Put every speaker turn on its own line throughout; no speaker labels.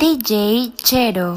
DJ Chero.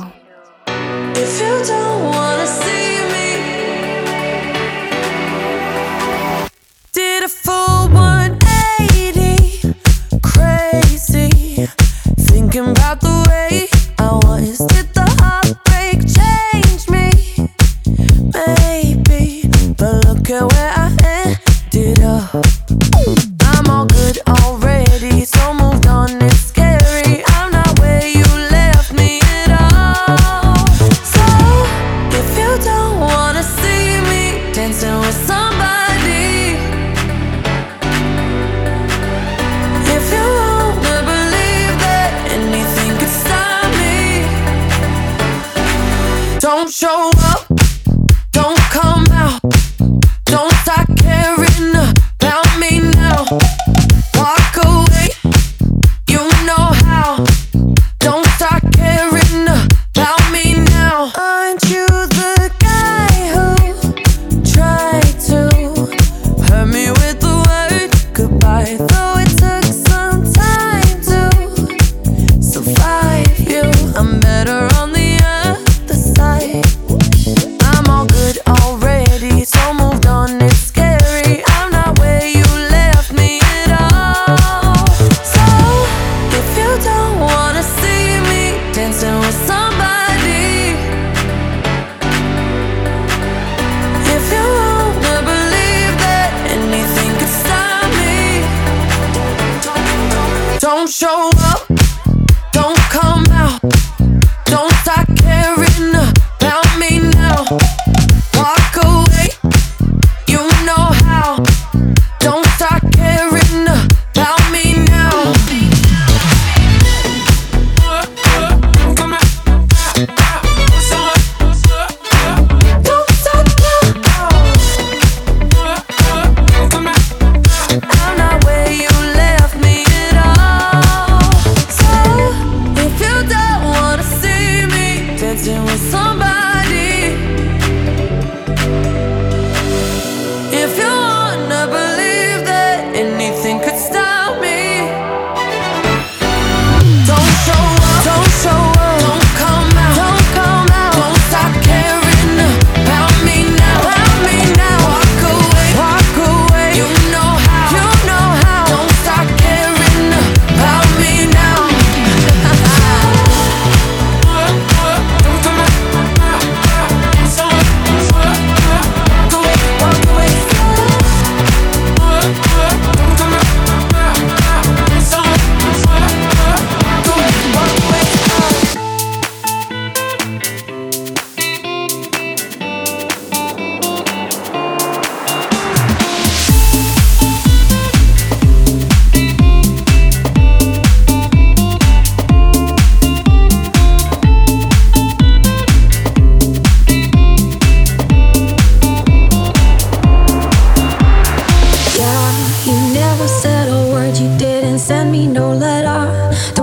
Don't show up, don't come out.
never said a word, you didn't send me no letter.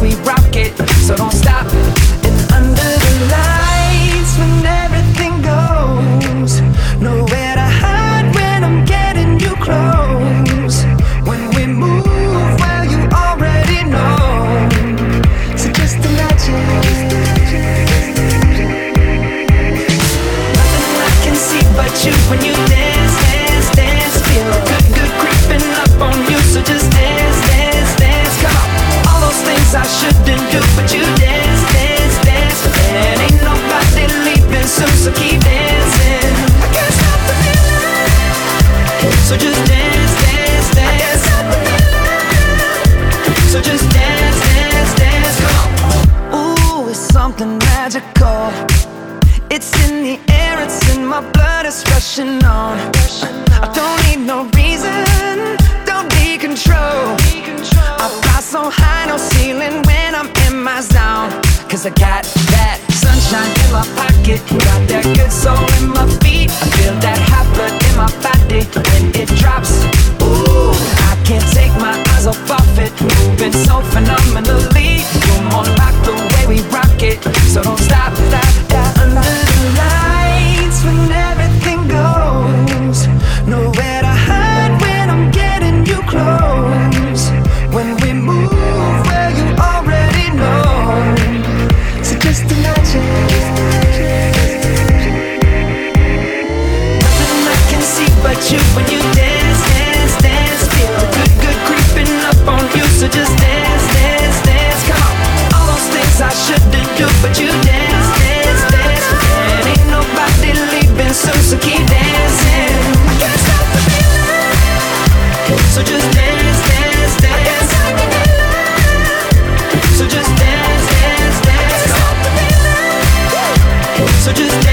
we rock it, so don't stop. moving so phenomenally. Come on, rock the way we rock it. So don't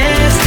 last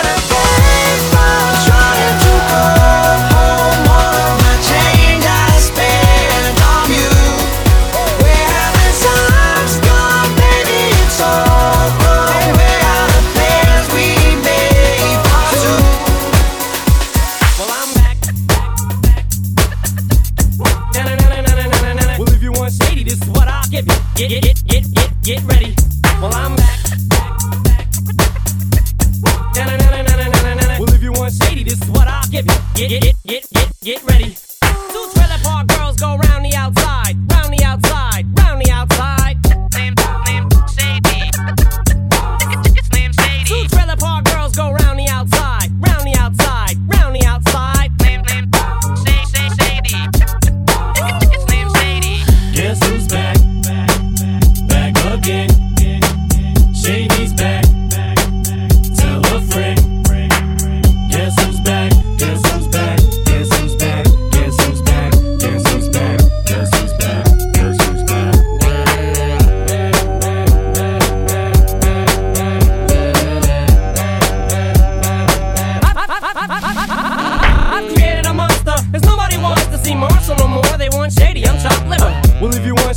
At a baseball trying to go home. All of my change I spent on you. Where have the times gone, baby? It's over. Where are the plans we made for two?
Well, I'm back. Well, if you want shady, this is what I'll give you. Get, get, get, get, get, get ready. Well, I'm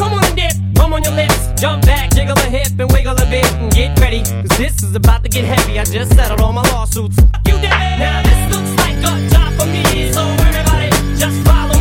come on and dip, come on your lips, jump back, jiggle a hip and wiggle a bit and get ready. Cause this is about to get heavy. I just settled all my lawsuits. You did. Now this looks like a job for me, so everybody just follow